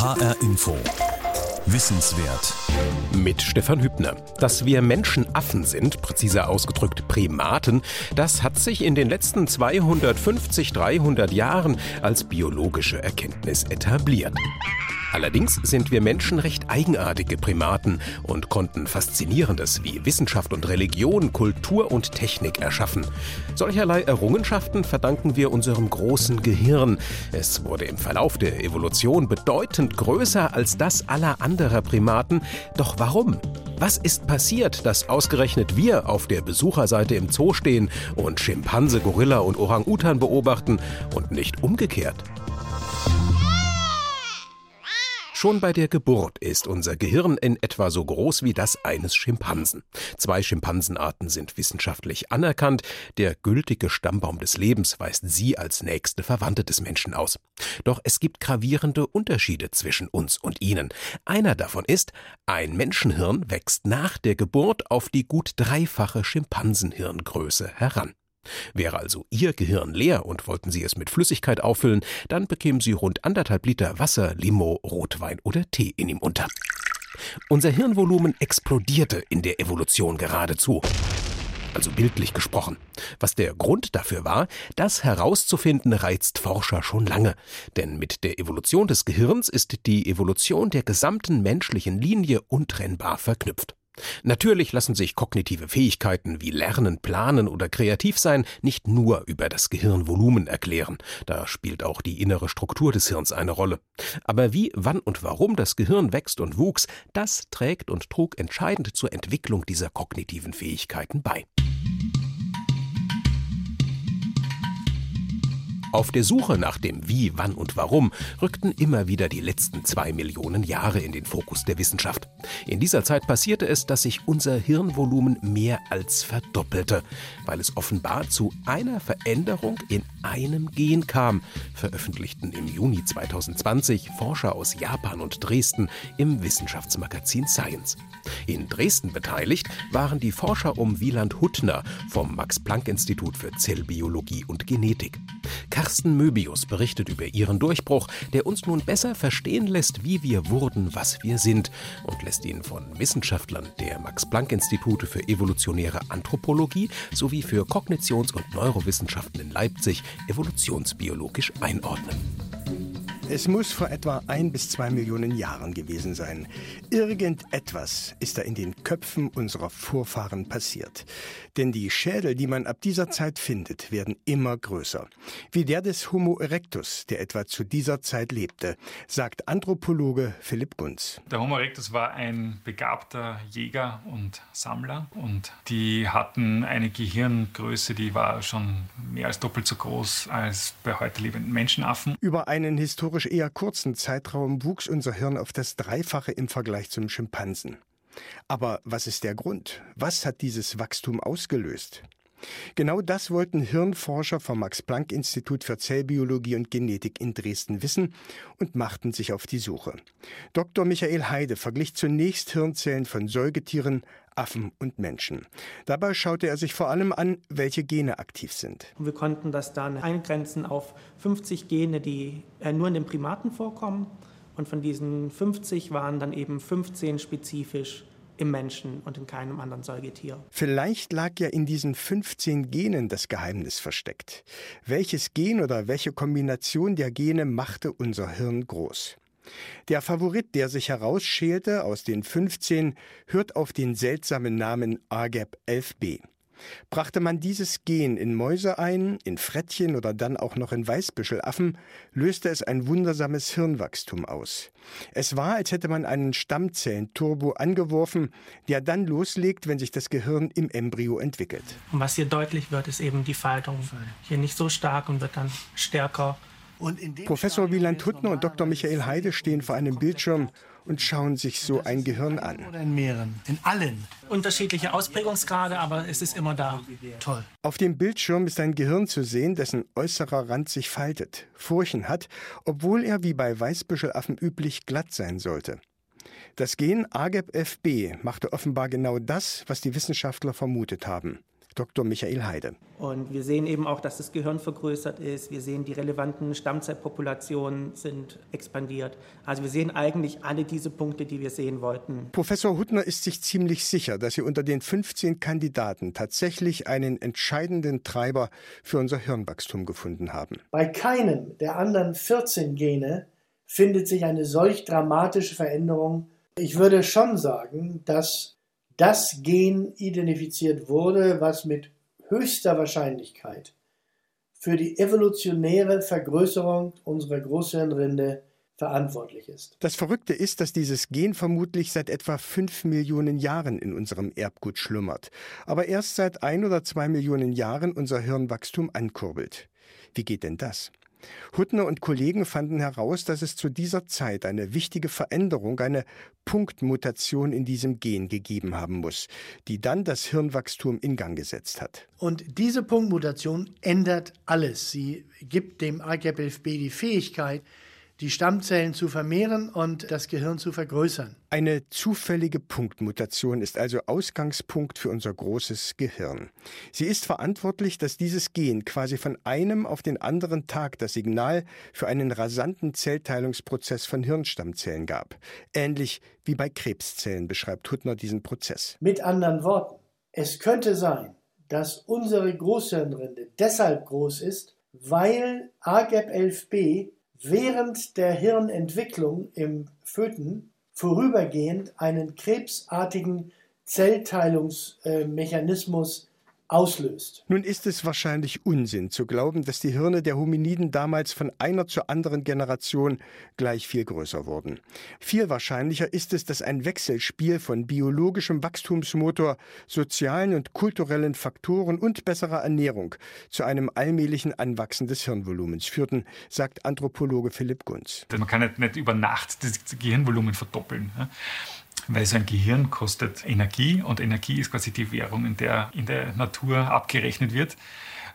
HR Info. Wissenswert. Mit Stefan Hübner. Dass wir Menschen Affen sind, präziser ausgedrückt Primaten, das hat sich in den letzten 250, 300 Jahren als biologische Erkenntnis etabliert. Allerdings sind wir Menschen recht eigenartige Primaten und konnten Faszinierendes wie Wissenschaft und Religion, Kultur und Technik erschaffen. Solcherlei Errungenschaften verdanken wir unserem großen Gehirn. Es wurde im Verlauf der Evolution bedeutend größer als das aller anderer Primaten. Doch warum? Was ist passiert, dass ausgerechnet wir auf der Besucherseite im Zoo stehen und Schimpanse, Gorilla und Orang-Utan beobachten und nicht umgekehrt? Schon bei der Geburt ist unser Gehirn in etwa so groß wie das eines Schimpansen. Zwei Schimpansenarten sind wissenschaftlich anerkannt. Der gültige Stammbaum des Lebens weist sie als nächste Verwandte des Menschen aus. Doch es gibt gravierende Unterschiede zwischen uns und ihnen. Einer davon ist, ein Menschenhirn wächst nach der Geburt auf die gut dreifache Schimpansenhirngröße heran. Wäre also Ihr Gehirn leer und wollten Sie es mit Flüssigkeit auffüllen, dann bekämen Sie rund anderthalb Liter Wasser, Limo, Rotwein oder Tee in ihm unter. Unser Hirnvolumen explodierte in der Evolution geradezu. Also bildlich gesprochen. Was der Grund dafür war, das herauszufinden, reizt Forscher schon lange. Denn mit der Evolution des Gehirns ist die Evolution der gesamten menschlichen Linie untrennbar verknüpft. Natürlich lassen sich kognitive Fähigkeiten wie Lernen, Planen oder kreativ sein nicht nur über das Gehirnvolumen erklären. Da spielt auch die innere Struktur des Hirns eine Rolle. Aber wie, wann und warum das Gehirn wächst und wuchs, das trägt und trug entscheidend zur Entwicklung dieser kognitiven Fähigkeiten bei. Auf der Suche nach dem Wie, Wann und Warum rückten immer wieder die letzten zwei Millionen Jahre in den Fokus der Wissenschaft. In dieser Zeit passierte es, dass sich unser Hirnvolumen mehr als verdoppelte, weil es offenbar zu einer Veränderung in einem Gen kam, veröffentlichten im Juni 2020 Forscher aus Japan und Dresden im Wissenschaftsmagazin Science. In Dresden beteiligt waren die Forscher um Wieland Huttner vom Max-Planck-Institut für Zellbiologie und Genetik. Carsten Möbius berichtet über ihren Durchbruch, der uns nun besser verstehen lässt, wie wir wurden, was wir sind, und lässt ihn von Wissenschaftlern der Max-Planck-Institute für evolutionäre Anthropologie sowie für Kognitions- und Neurowissenschaften in Leipzig evolutionsbiologisch einordnen. Es muss vor etwa ein bis zwei Millionen Jahren gewesen sein. Irgendetwas ist da in den Köpfen unserer Vorfahren passiert. Denn die Schädel, die man ab dieser Zeit findet, werden immer größer. Wie der des Homo erectus, der etwa zu dieser Zeit lebte, sagt Anthropologe Philipp Gunz. Der Homo erectus war ein begabter Jäger und Sammler und die hatten eine Gehirngröße, die war schon mehr als doppelt so groß als bei heute lebenden Menschenaffen. Über einen historischen historisch eher kurzen Zeitraum wuchs unser Hirn auf das Dreifache im Vergleich zum Schimpansen. Aber was ist der Grund? Was hat dieses Wachstum ausgelöst? Genau das wollten Hirnforscher vom Max-Planck-Institut für Zellbiologie und Genetik in Dresden wissen und machten sich auf die Suche. Dr. Michael Heide verglich zunächst Hirnzellen von Säugetieren, Affen und Menschen. Dabei schaute er sich vor allem an, welche Gene aktiv sind. Wir konnten das dann eingrenzen auf 50 Gene, die äh, nur in den Primaten vorkommen. Und von diesen 50 waren dann eben 15 spezifisch im Menschen und in keinem anderen Säugetier. Vielleicht lag ja in diesen 15 Genen das Geheimnis versteckt. Welches Gen oder welche Kombination der Gene machte unser Hirn groß? Der Favorit, der sich herausschälte aus den 15, hört auf den seltsamen Namen AGAP11b. Brachte man dieses Gen in Mäuse ein, in Frettchen oder dann auch noch in Weißbüschelaffen, löste es ein wundersames Hirnwachstum aus. Es war, als hätte man einen Stammzellenturbo angeworfen, der dann loslegt, wenn sich das Gehirn im Embryo entwickelt. Und was hier deutlich wird, ist eben die Faltung. Hier nicht so stark und wird dann stärker. Professor Wieland Huttner und Dr. Michael Heide stehen vor einem Bildschirm und schauen sich so ein Gehirn an. Oder in mehreren, in allen. Unterschiedliche Ausprägungsgrade, aber es ist immer da. Toll. Auf dem Bildschirm ist ein Gehirn zu sehen, dessen äußerer Rand sich faltet, Furchen hat, obwohl er wie bei Weißbüschelaffen üblich glatt sein sollte. Das Gen AGEP-FB machte offenbar genau das, was die Wissenschaftler vermutet haben. Dr. Michael Heide. Und wir sehen eben auch, dass das Gehirn vergrößert ist. Wir sehen, die relevanten Stammzellpopulationen sind expandiert. Also wir sehen eigentlich alle diese Punkte, die wir sehen wollten. Professor Huttner ist sich ziemlich sicher, dass Sie unter den 15 Kandidaten tatsächlich einen entscheidenden Treiber für unser Hirnwachstum gefunden haben. Bei keinem der anderen 14 Gene findet sich eine solch dramatische Veränderung. Ich würde schon sagen, dass das Gen identifiziert wurde, was mit höchster Wahrscheinlichkeit für die evolutionäre Vergrößerung unserer Großhirnrinde verantwortlich ist. Das Verrückte ist, dass dieses Gen vermutlich seit etwa fünf Millionen Jahren in unserem Erbgut schlummert, aber erst seit ein oder zwei Millionen Jahren unser Hirnwachstum ankurbelt. Wie geht denn das? Huttner und Kollegen fanden heraus, dass es zu dieser Zeit eine wichtige Veränderung, eine Punktmutation in diesem Gen gegeben haben muss, die dann das Hirnwachstum in Gang gesetzt hat. Und diese Punktmutation ändert alles. Sie gibt dem AGAP11B die Fähigkeit, die Stammzellen zu vermehren und das Gehirn zu vergrößern. Eine zufällige Punktmutation ist also Ausgangspunkt für unser großes Gehirn. Sie ist verantwortlich, dass dieses Gen quasi von einem auf den anderen Tag das Signal für einen rasanten Zellteilungsprozess von Hirnstammzellen gab. Ähnlich wie bei Krebszellen beschreibt Huttner diesen Prozess. Mit anderen Worten, es könnte sein, dass unsere Großhirnrinde deshalb groß ist, weil AGAP11B während der Hirnentwicklung im Föten vorübergehend einen krebsartigen Zellteilungsmechanismus auslöst. Nun ist es wahrscheinlich Unsinn zu glauben, dass die Hirne der Hominiden damals von einer zur anderen Generation gleich viel größer wurden. Viel wahrscheinlicher ist es, dass ein Wechselspiel von biologischem Wachstumsmotor, sozialen und kulturellen Faktoren und besserer Ernährung zu einem allmählichen Anwachsen des Hirnvolumens führten, sagt Anthropologe Philipp Gunz. Man kann nicht, nicht über Nacht das Gehirnvolumen verdoppeln weil so ein Gehirn kostet Energie und Energie ist quasi die Währung, in der in der Natur abgerechnet wird.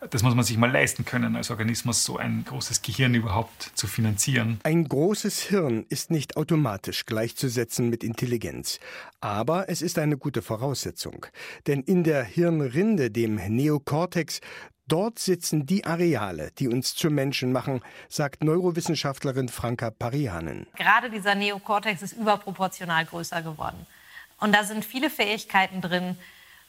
Das muss man sich mal leisten können, als Organismus so ein großes Gehirn überhaupt zu finanzieren. Ein großes Hirn ist nicht automatisch gleichzusetzen mit Intelligenz. Aber es ist eine gute Voraussetzung. Denn in der Hirnrinde, dem Neokortex, Dort sitzen die Areale, die uns zu Menschen machen, sagt Neurowissenschaftlerin Franka Parianen. Gerade dieser Neokortex ist überproportional größer geworden. Und da sind viele Fähigkeiten drin,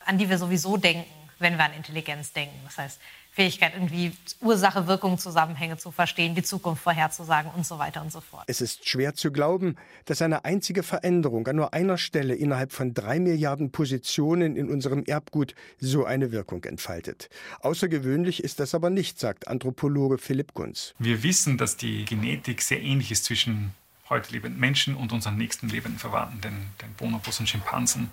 an die wir sowieso denken, wenn wir an Intelligenz denken. Das heißt, Fähigkeit, irgendwie Ursache, Wirkung, Zusammenhänge zu verstehen, die Zukunft vorherzusagen und so weiter und so fort. Es ist schwer zu glauben, dass eine einzige Veränderung an nur einer Stelle innerhalb von drei Milliarden Positionen in unserem Erbgut so eine Wirkung entfaltet. Außergewöhnlich ist das aber nicht, sagt Anthropologe Philipp Gunz. Wir wissen, dass die Genetik sehr ähnlich ist zwischen heute lebenden Menschen und unseren nächsten lebenden Verwandten, den, den Bonobos und Schimpansen.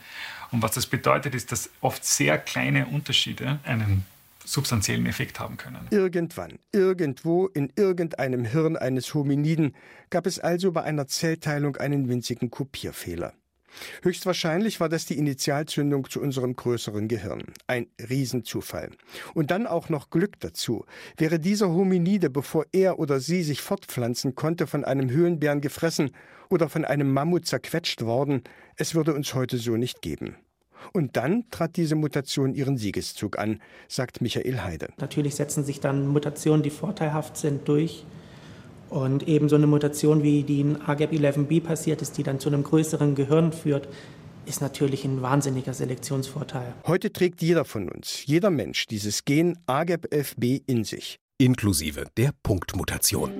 Und was das bedeutet, ist, dass oft sehr kleine Unterschiede einen substanziellen Effekt haben können. Irgendwann, irgendwo, in irgendeinem Hirn eines Hominiden gab es also bei einer Zellteilung einen winzigen Kopierfehler. Höchstwahrscheinlich war das die Initialzündung zu unserem größeren Gehirn. Ein Riesenzufall. Und dann auch noch Glück dazu. Wäre dieser Hominide, bevor er oder sie sich fortpflanzen konnte, von einem Höhlenbären gefressen oder von einem Mammut zerquetscht worden, es würde uns heute so nicht geben. Und dann trat diese Mutation ihren Siegeszug an, sagt Michael Heide. Natürlich setzen sich dann Mutationen, die vorteilhaft sind, durch. Und eben so eine Mutation, wie die in AGAP11B passiert ist, die dann zu einem größeren Gehirn führt, ist natürlich ein wahnsinniger Selektionsvorteil. Heute trägt jeder von uns, jeder Mensch, dieses Gen AGAP11B in sich. Inklusive der Punktmutation.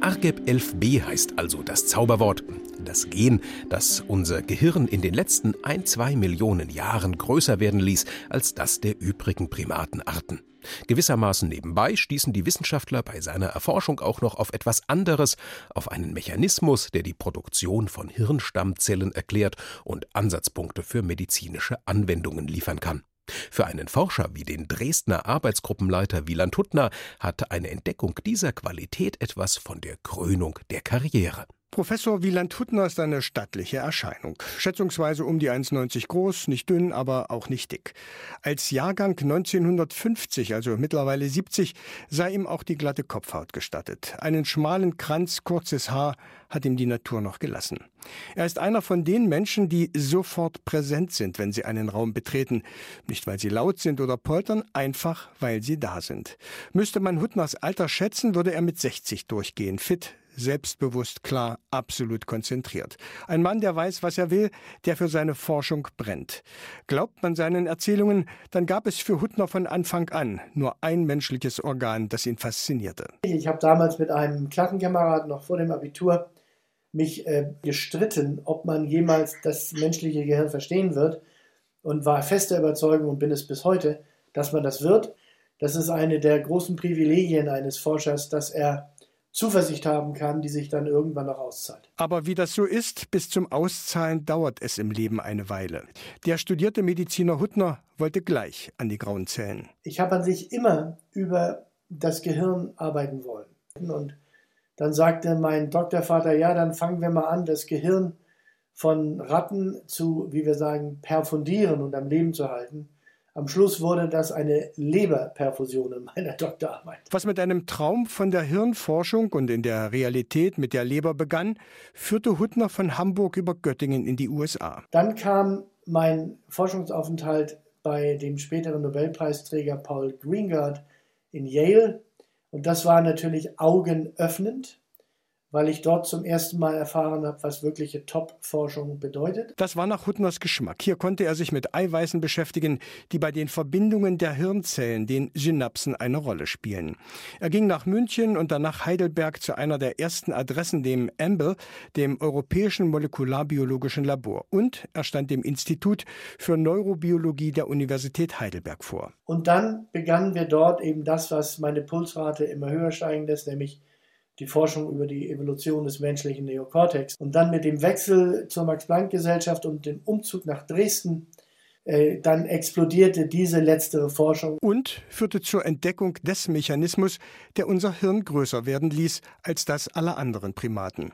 ARGEP11B heißt also das Zauberwort, das Gen, das unser Gehirn in den letzten ein, zwei Millionen Jahren größer werden ließ als das der übrigen Primatenarten. Gewissermaßen nebenbei stießen die Wissenschaftler bei seiner Erforschung auch noch auf etwas anderes, auf einen Mechanismus, der die Produktion von Hirnstammzellen erklärt und Ansatzpunkte für medizinische Anwendungen liefern kann. Für einen Forscher wie den Dresdner Arbeitsgruppenleiter Wieland Huttner hat eine Entdeckung dieser Qualität etwas von der Krönung der Karriere. Professor Wieland Huttner ist eine stattliche Erscheinung. Schätzungsweise um die 1,90 groß, nicht dünn, aber auch nicht dick. Als Jahrgang 1950, also mittlerweile 70, sei ihm auch die glatte Kopfhaut gestattet. Einen schmalen Kranz, kurzes Haar hat ihm die Natur noch gelassen. Er ist einer von den Menschen, die sofort präsent sind, wenn sie einen Raum betreten. Nicht, weil sie laut sind oder poltern, einfach, weil sie da sind. Müsste man Huttners Alter schätzen, würde er mit 60 durchgehen. Fit, selbstbewusst, klar, absolut konzentriert. Ein Mann, der weiß, was er will, der für seine Forschung brennt. Glaubt man seinen Erzählungen, dann gab es für Huttner von Anfang an nur ein menschliches Organ, das ihn faszinierte. Ich habe damals mit einem Klassenkamerad noch vor dem Abitur mich äh, gestritten, ob man jemals das menschliche Gehirn verstehen wird und war fester Überzeugung und bin es bis heute, dass man das wird. Das ist eine der großen Privilegien eines Forschers, dass er Zuversicht haben kann, die sich dann irgendwann noch auszahlt. Aber wie das so ist, bis zum Auszahlen dauert es im Leben eine Weile. Der studierte Mediziner Huttner wollte gleich an die grauen Zellen. Ich habe an sich immer über das Gehirn arbeiten wollen. Und dann sagte mein Doktorvater, ja, dann fangen wir mal an, das Gehirn von Ratten zu, wie wir sagen, perfundieren und am Leben zu halten. Am Schluss wurde das eine Leberperfusion in meiner Doktorarbeit. Was mit einem Traum von der Hirnforschung und in der Realität mit der Leber begann, führte Huttner von Hamburg über Göttingen in die USA. Dann kam mein Forschungsaufenthalt bei dem späteren Nobelpreisträger Paul Greengard in Yale. Und das war natürlich augenöffnend weil ich dort zum ersten Mal erfahren habe, was wirkliche Top-Forschung bedeutet. Das war nach Huttners Geschmack. Hier konnte er sich mit Eiweißen beschäftigen, die bei den Verbindungen der Hirnzellen, den Synapsen, eine Rolle spielen. Er ging nach München und dann nach Heidelberg zu einer der ersten Adressen, dem EMBL, dem Europäischen Molekularbiologischen Labor. Und er stand dem Institut für Neurobiologie der Universität Heidelberg vor. Und dann begannen wir dort eben das, was meine Pulsrate immer höher steigen lässt, nämlich die Forschung über die Evolution des menschlichen Neokortex. Und dann mit dem Wechsel zur Max-Planck-Gesellschaft und dem Umzug nach Dresden, äh, dann explodierte diese letztere Forschung. Und führte zur Entdeckung des Mechanismus, der unser Hirn größer werden ließ als das aller anderen Primaten.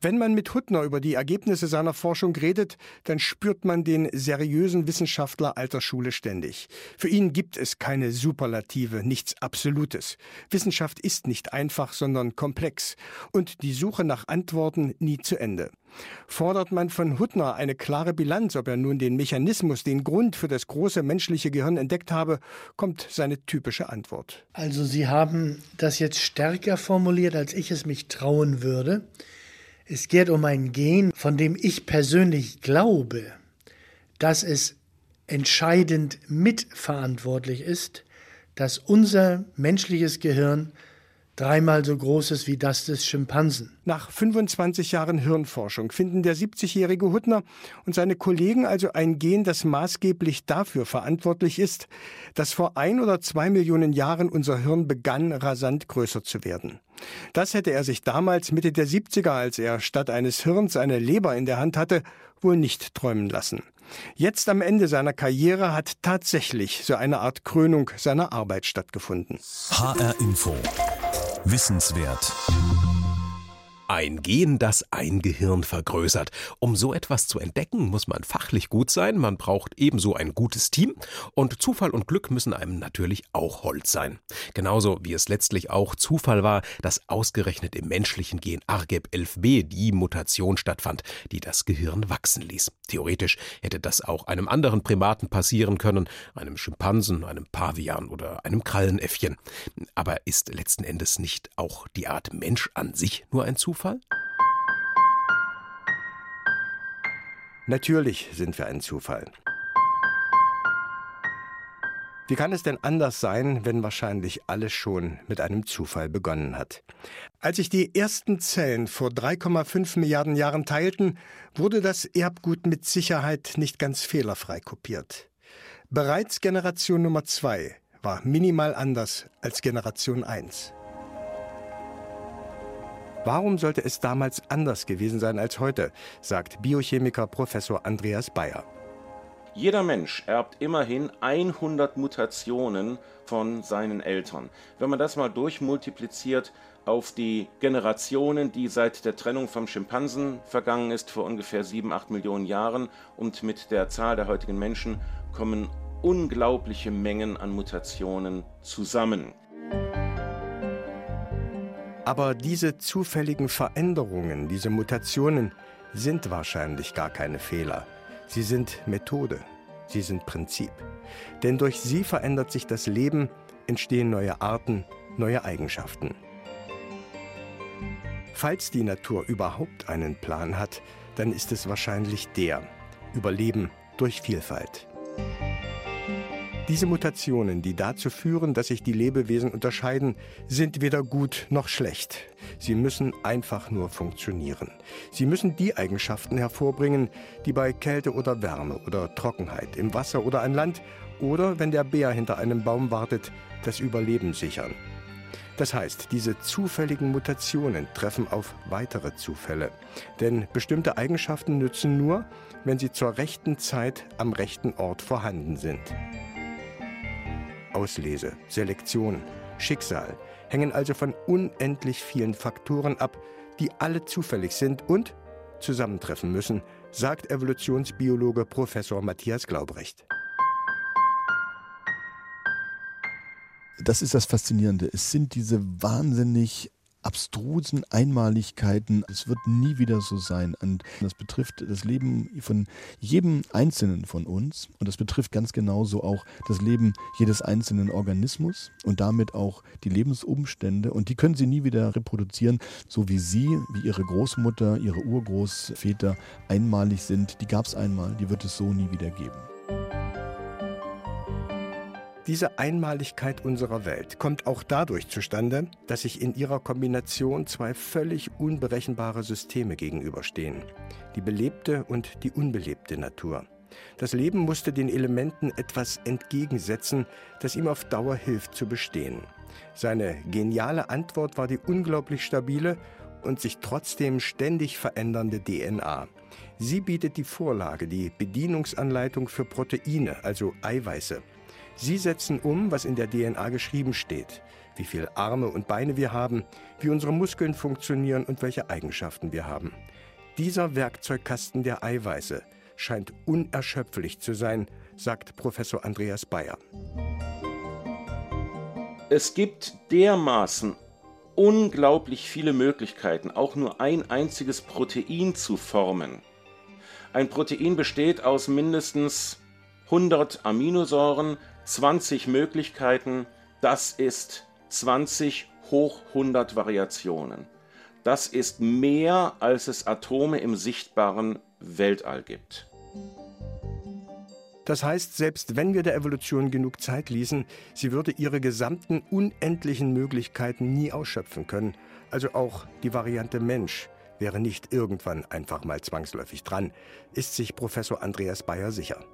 Wenn man mit Huttner über die Ergebnisse seiner Forschung redet, dann spürt man den seriösen Wissenschaftler alter Schule ständig. Für ihn gibt es keine Superlative, nichts Absolutes. Wissenschaft ist nicht einfach, sondern komplex. Und die Suche nach Antworten nie zu Ende. Fordert man von Huttner eine klare Bilanz, ob er nun den Mechanismus, den Grund für das große menschliche Gehirn entdeckt habe, kommt seine typische Antwort. Also Sie haben das jetzt stärker formuliert, als ich es mich trauen würde. Es geht um ein Gen, von dem ich persönlich glaube, dass es entscheidend mitverantwortlich ist, dass unser menschliches Gehirn dreimal so groß ist wie das des Schimpansen. Nach 25 Jahren Hirnforschung finden der 70-jährige Huttner und seine Kollegen also ein Gen, das maßgeblich dafür verantwortlich ist, dass vor ein oder zwei Millionen Jahren unser Hirn begann, rasant größer zu werden. Das hätte er sich damals Mitte der 70er, als er statt eines Hirns eine Leber in der Hand hatte, wohl nicht träumen lassen. Jetzt am Ende seiner Karriere hat tatsächlich so eine Art Krönung seiner Arbeit stattgefunden. HR Info. Wissenswert. Ein Gen, das ein Gehirn vergrößert. Um so etwas zu entdecken, muss man fachlich gut sein, man braucht ebenso ein gutes Team und Zufall und Glück müssen einem natürlich auch Holz sein. Genauso wie es letztlich auch Zufall war, dass ausgerechnet im menschlichen Gen ARGEB11b die Mutation stattfand, die das Gehirn wachsen ließ. Theoretisch hätte das auch einem anderen Primaten passieren können, einem Schimpansen, einem Pavian oder einem Krallenäffchen. Aber ist letzten Endes nicht auch die Art Mensch an sich nur ein Zufall? Zufall? Natürlich sind wir ein Zufall. Wie kann es denn anders sein, wenn wahrscheinlich alles schon mit einem Zufall begonnen hat? Als sich die ersten Zellen vor 3,5 Milliarden Jahren teilten, wurde das Erbgut mit Sicherheit nicht ganz fehlerfrei kopiert. Bereits Generation Nummer 2 war minimal anders als Generation 1. Warum sollte es damals anders gewesen sein als heute, sagt Biochemiker Professor Andreas Bayer. Jeder Mensch erbt immerhin 100 Mutationen von seinen Eltern. Wenn man das mal durchmultipliziert auf die Generationen, die seit der Trennung vom Schimpansen vergangen ist, vor ungefähr 7, 8 Millionen Jahren, und mit der Zahl der heutigen Menschen kommen unglaubliche Mengen an Mutationen zusammen. Aber diese zufälligen Veränderungen, diese Mutationen sind wahrscheinlich gar keine Fehler. Sie sind Methode, sie sind Prinzip. Denn durch sie verändert sich das Leben, entstehen neue Arten, neue Eigenschaften. Falls die Natur überhaupt einen Plan hat, dann ist es wahrscheinlich der Überleben durch Vielfalt. Diese Mutationen, die dazu führen, dass sich die Lebewesen unterscheiden, sind weder gut noch schlecht. Sie müssen einfach nur funktionieren. Sie müssen die Eigenschaften hervorbringen, die bei Kälte oder Wärme oder Trockenheit im Wasser oder an Land oder wenn der Bär hinter einem Baum wartet, das Überleben sichern. Das heißt, diese zufälligen Mutationen treffen auf weitere Zufälle. Denn bestimmte Eigenschaften nützen nur, wenn sie zur rechten Zeit am rechten Ort vorhanden sind. Auslese, Selektion, Schicksal hängen also von unendlich vielen Faktoren ab, die alle zufällig sind und zusammentreffen müssen, sagt Evolutionsbiologe Professor Matthias Glaubrecht. Das ist das Faszinierende. Es sind diese wahnsinnig abstrusen Einmaligkeiten. Es wird nie wieder so sein. Und das betrifft das Leben von jedem Einzelnen von uns. Und das betrifft ganz genauso auch das Leben jedes einzelnen Organismus und damit auch die Lebensumstände. Und die können sie nie wieder reproduzieren, so wie sie, wie ihre Großmutter, ihre Urgroßväter einmalig sind. Die gab es einmal, die wird es so nie wieder geben. Diese Einmaligkeit unserer Welt kommt auch dadurch zustande, dass sich in ihrer Kombination zwei völlig unberechenbare Systeme gegenüberstehen. Die belebte und die unbelebte Natur. Das Leben musste den Elementen etwas entgegensetzen, das ihm auf Dauer hilft zu bestehen. Seine geniale Antwort war die unglaublich stabile und sich trotzdem ständig verändernde DNA. Sie bietet die Vorlage, die Bedienungsanleitung für Proteine, also Eiweiße. Sie setzen um, was in der DNA geschrieben steht, wie viele Arme und Beine wir haben, wie unsere Muskeln funktionieren und welche Eigenschaften wir haben. Dieser Werkzeugkasten der Eiweiße scheint unerschöpflich zu sein, sagt Professor Andreas Bayer. Es gibt dermaßen unglaublich viele Möglichkeiten, auch nur ein einziges Protein zu formen. Ein Protein besteht aus mindestens 100 Aminosäuren, 20 Möglichkeiten, das ist 20 hoch 100 Variationen. Das ist mehr, als es Atome im sichtbaren Weltall gibt. Das heißt, selbst wenn wir der Evolution genug Zeit ließen, sie würde ihre gesamten unendlichen Möglichkeiten nie ausschöpfen können. Also auch die Variante Mensch wäre nicht irgendwann einfach mal zwangsläufig dran, ist sich Professor Andreas Bayer sicher.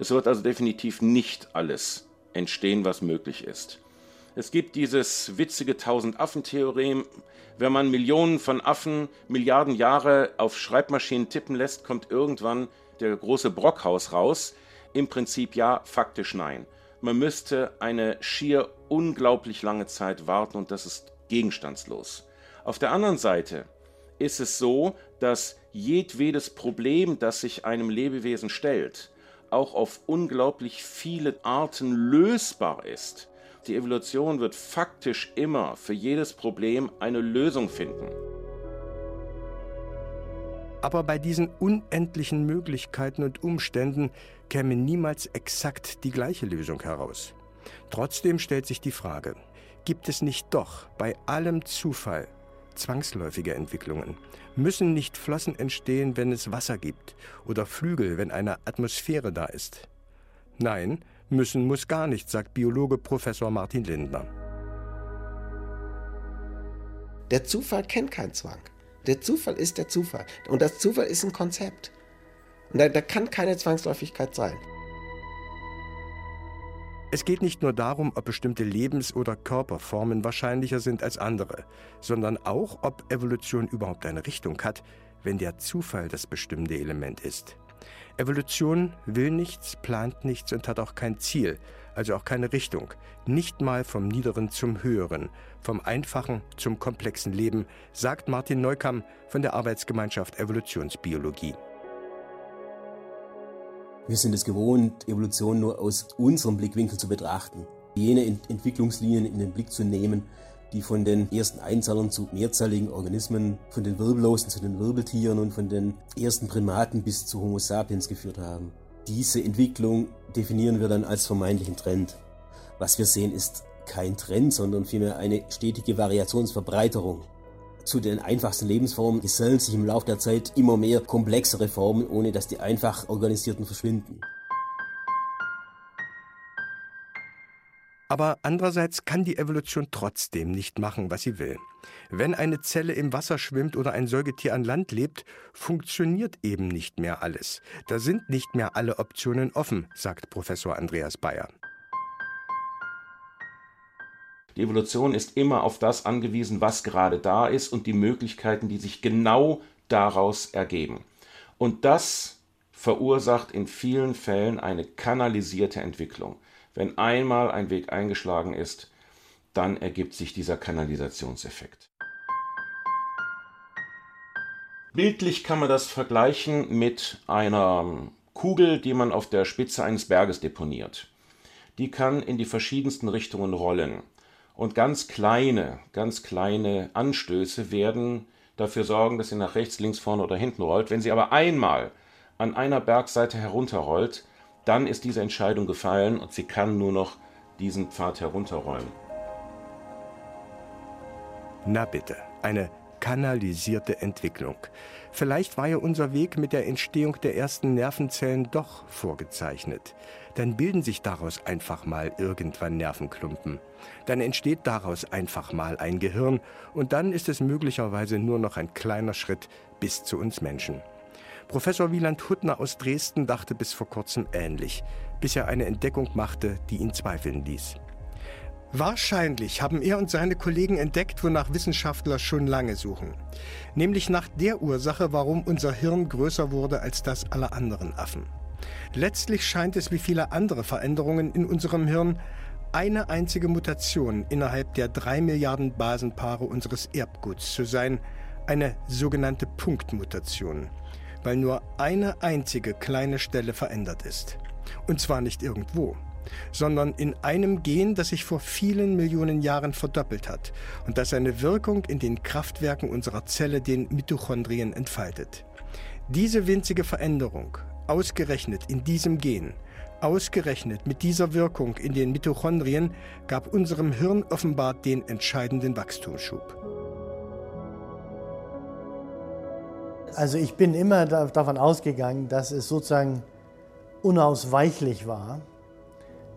Es wird also definitiv nicht alles entstehen, was möglich ist. Es gibt dieses witzige Tausend-Affen-Theorem. Wenn man Millionen von Affen Milliarden Jahre auf Schreibmaschinen tippen lässt, kommt irgendwann der große Brockhaus raus. Im Prinzip ja, faktisch nein. Man müsste eine schier unglaublich lange Zeit warten und das ist gegenstandslos. Auf der anderen Seite ist es so, dass jedwedes Problem, das sich einem Lebewesen stellt, auch auf unglaublich viele Arten lösbar ist. Die Evolution wird faktisch immer für jedes Problem eine Lösung finden. Aber bei diesen unendlichen Möglichkeiten und Umständen käme niemals exakt die gleiche Lösung heraus. Trotzdem stellt sich die Frage, gibt es nicht doch bei allem Zufall zwangsläufige Entwicklungen? Müssen nicht Flossen entstehen, wenn es Wasser gibt oder Flügel, wenn eine Atmosphäre da ist? Nein, müssen muss gar nicht, sagt Biologe Professor Martin Lindner. Der Zufall kennt keinen Zwang. Der Zufall ist der Zufall. Und das Zufall ist ein Konzept. Und da, da kann keine Zwangsläufigkeit sein. Es geht nicht nur darum, ob bestimmte Lebens- oder Körperformen wahrscheinlicher sind als andere, sondern auch, ob Evolution überhaupt eine Richtung hat, wenn der Zufall das bestimmende Element ist. Evolution will nichts, plant nichts und hat auch kein Ziel, also auch keine Richtung. Nicht mal vom Niederen zum Höheren, vom einfachen zum komplexen Leben, sagt Martin Neukamm von der Arbeitsgemeinschaft Evolutionsbiologie. Wir sind es gewohnt, Evolution nur aus unserem Blickwinkel zu betrachten. Jene Ent Entwicklungslinien in den Blick zu nehmen, die von den ersten Einzellern zu mehrzelligen Organismen, von den Wirbellosen zu den Wirbeltieren und von den ersten Primaten bis zu Homo sapiens geführt haben. Diese Entwicklung definieren wir dann als vermeintlichen Trend. Was wir sehen, ist kein Trend, sondern vielmehr eine stetige Variationsverbreiterung. Zu den einfachsten Lebensformen gesellen sich im Laufe der Zeit immer mehr komplexere Formen, ohne dass die einfach organisierten verschwinden. Aber andererseits kann die Evolution trotzdem nicht machen, was sie will. Wenn eine Zelle im Wasser schwimmt oder ein Säugetier an Land lebt, funktioniert eben nicht mehr alles. Da sind nicht mehr alle Optionen offen, sagt Professor Andreas Bayer. Die Evolution ist immer auf das angewiesen, was gerade da ist und die Möglichkeiten, die sich genau daraus ergeben. Und das verursacht in vielen Fällen eine kanalisierte Entwicklung. Wenn einmal ein Weg eingeschlagen ist, dann ergibt sich dieser Kanalisationseffekt. Bildlich kann man das vergleichen mit einer Kugel, die man auf der Spitze eines Berges deponiert. Die kann in die verschiedensten Richtungen rollen. Und ganz kleine, ganz kleine Anstöße werden dafür sorgen, dass sie nach rechts, links, vorne oder hinten rollt. Wenn sie aber einmal an einer Bergseite herunterrollt, dann ist diese Entscheidung gefallen und sie kann nur noch diesen Pfad herunterrollen. Na bitte, eine kanalisierte Entwicklung. Vielleicht war ja unser Weg mit der Entstehung der ersten Nervenzellen doch vorgezeichnet. Dann bilden sich daraus einfach mal irgendwann Nervenklumpen. Dann entsteht daraus einfach mal ein Gehirn und dann ist es möglicherweise nur noch ein kleiner Schritt bis zu uns Menschen. Professor Wieland Huttner aus Dresden dachte bis vor kurzem ähnlich, bis er eine Entdeckung machte, die ihn zweifeln ließ. Wahrscheinlich haben er und seine Kollegen entdeckt, wonach Wissenschaftler schon lange suchen. Nämlich nach der Ursache, warum unser Hirn größer wurde als das aller anderen Affen. Letztlich scheint es wie viele andere Veränderungen in unserem Hirn eine einzige Mutation innerhalb der drei Milliarden Basenpaare unseres Erbguts zu sein, eine sogenannte Punktmutation weil nur eine einzige kleine Stelle verändert ist. Und zwar nicht irgendwo, sondern in einem Gen, das sich vor vielen Millionen Jahren verdoppelt hat und das seine Wirkung in den Kraftwerken unserer Zelle, den Mitochondrien, entfaltet. Diese winzige Veränderung, ausgerechnet in diesem Gen, ausgerechnet mit dieser Wirkung in den Mitochondrien, gab unserem Hirn offenbar den entscheidenden Wachstumsschub. Also ich bin immer davon ausgegangen, dass es sozusagen unausweichlich war,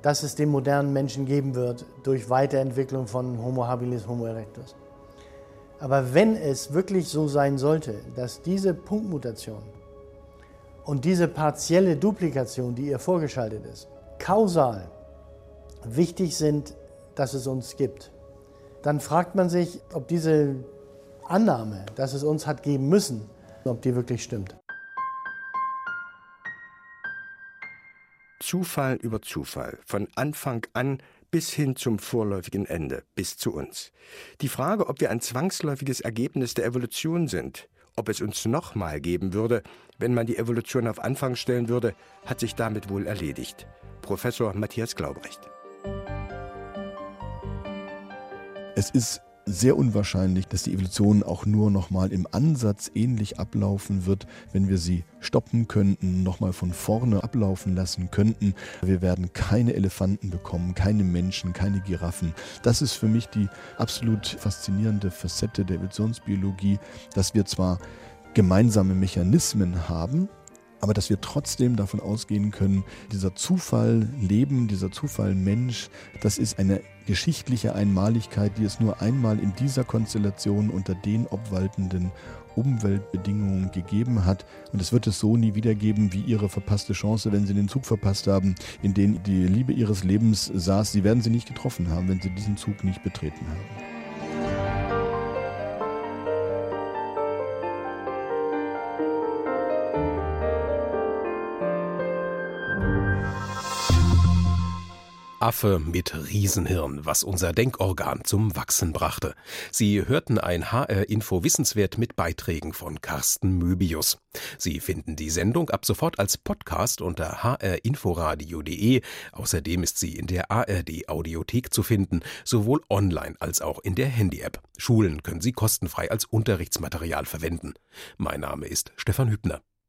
dass es den modernen Menschen geben wird durch Weiterentwicklung von Homo habilis, Homo erectus. Aber wenn es wirklich so sein sollte, dass diese Punktmutation und diese partielle Duplikation, die ihr vorgeschaltet ist, kausal wichtig sind, dass es uns gibt, dann fragt man sich, ob diese Annahme, dass es uns hat geben müssen, ob die wirklich stimmt. Zufall über Zufall, von Anfang an bis hin zum vorläufigen Ende, bis zu uns. Die Frage, ob wir ein zwangsläufiges Ergebnis der Evolution sind, ob es uns nochmal geben würde, wenn man die Evolution auf Anfang stellen würde, hat sich damit wohl erledigt. Professor Matthias Glaubrecht. Es ist sehr unwahrscheinlich, dass die Evolution auch nur noch mal im Ansatz ähnlich ablaufen wird, wenn wir sie stoppen könnten, noch mal von vorne ablaufen lassen könnten. Wir werden keine Elefanten bekommen, keine Menschen, keine Giraffen. Das ist für mich die absolut faszinierende Facette der Evolutionsbiologie, dass wir zwar gemeinsame Mechanismen haben, aber dass wir trotzdem davon ausgehen können, dieser Zufall Leben, dieser Zufall Mensch, das ist eine geschichtliche Einmaligkeit, die es nur einmal in dieser Konstellation unter den obwaltenden Umweltbedingungen gegeben hat. Und es wird es so nie wieder geben wie ihre verpasste Chance, wenn sie den Zug verpasst haben, in den die Liebe ihres Lebens saß. Sie werden sie nicht getroffen haben, wenn sie diesen Zug nicht betreten haben. Affe mit Riesenhirn, was unser Denkorgan zum Wachsen brachte. Sie hörten ein HR-Info Wissenswert mit Beiträgen von Carsten Möbius. Sie finden die Sendung ab sofort als Podcast unter hrinforadio.de. Außerdem ist sie in der ARD Audiothek zu finden, sowohl online als auch in der Handy-App. Schulen können sie kostenfrei als Unterrichtsmaterial verwenden. Mein Name ist Stefan Hübner.